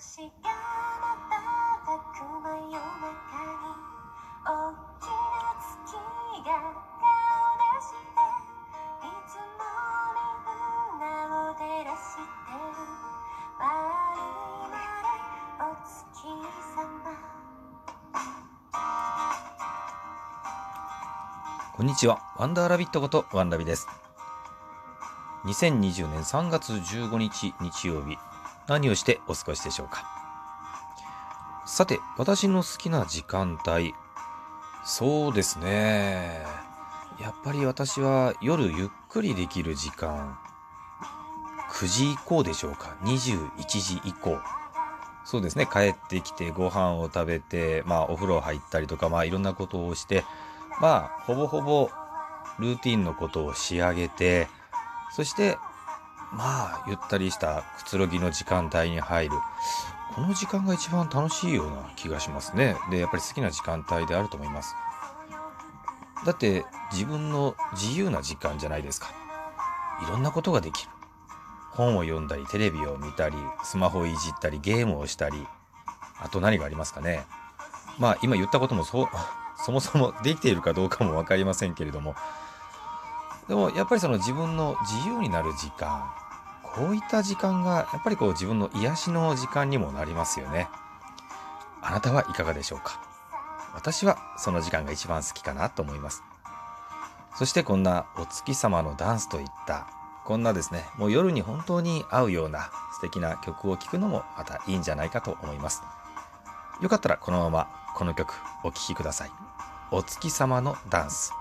星が瞬く真夜中に大きな月が顔出していつもみんなを照らしてるまるまるお月様こんにちは。ワンダーラビットことワンラビです。2020年3月15日日曜日、何をしてお過ごしでしょうか？さて、私の好きな時間帯、そうですね。やっぱり私は夜ゆっくりできる時間、9時以降でしょうか？21時以降。そうですね。帰ってきてご飯を食べて、まあお風呂入ったりとか、まあいろんなことをして、まあ、ほぼほぼルーティンのことを仕上げて、そして、まあ、ゆったりしたくつろぎの時間帯に入る。この時間が一番楽しいような気がしますね。で、やっぱり好きな時間帯であると思います。だって、自分の自由な時間じゃないですか。いろんなことができる。本を読んだり、テレビを見たり、スマホをいじったり、ゲームをしたり、あと何がありますかね。まあ、今言ったこともそ、そもそもできているかどうかも分かりませんけれどもでもやっぱりその自分の自由になる時間こういった時間がやっぱりこう自分の癒しの時間にもなりますよねあなたはいかがでしょうか？私はその時間が一番好きかなと思いますそしてこんなお月様のダンスといったこんなですねもう夜に本当に合うような素敵な曲を聴くのもまたいいんじゃないかと思いますよかったらこのままこの曲お聴きください。お月様のダンス。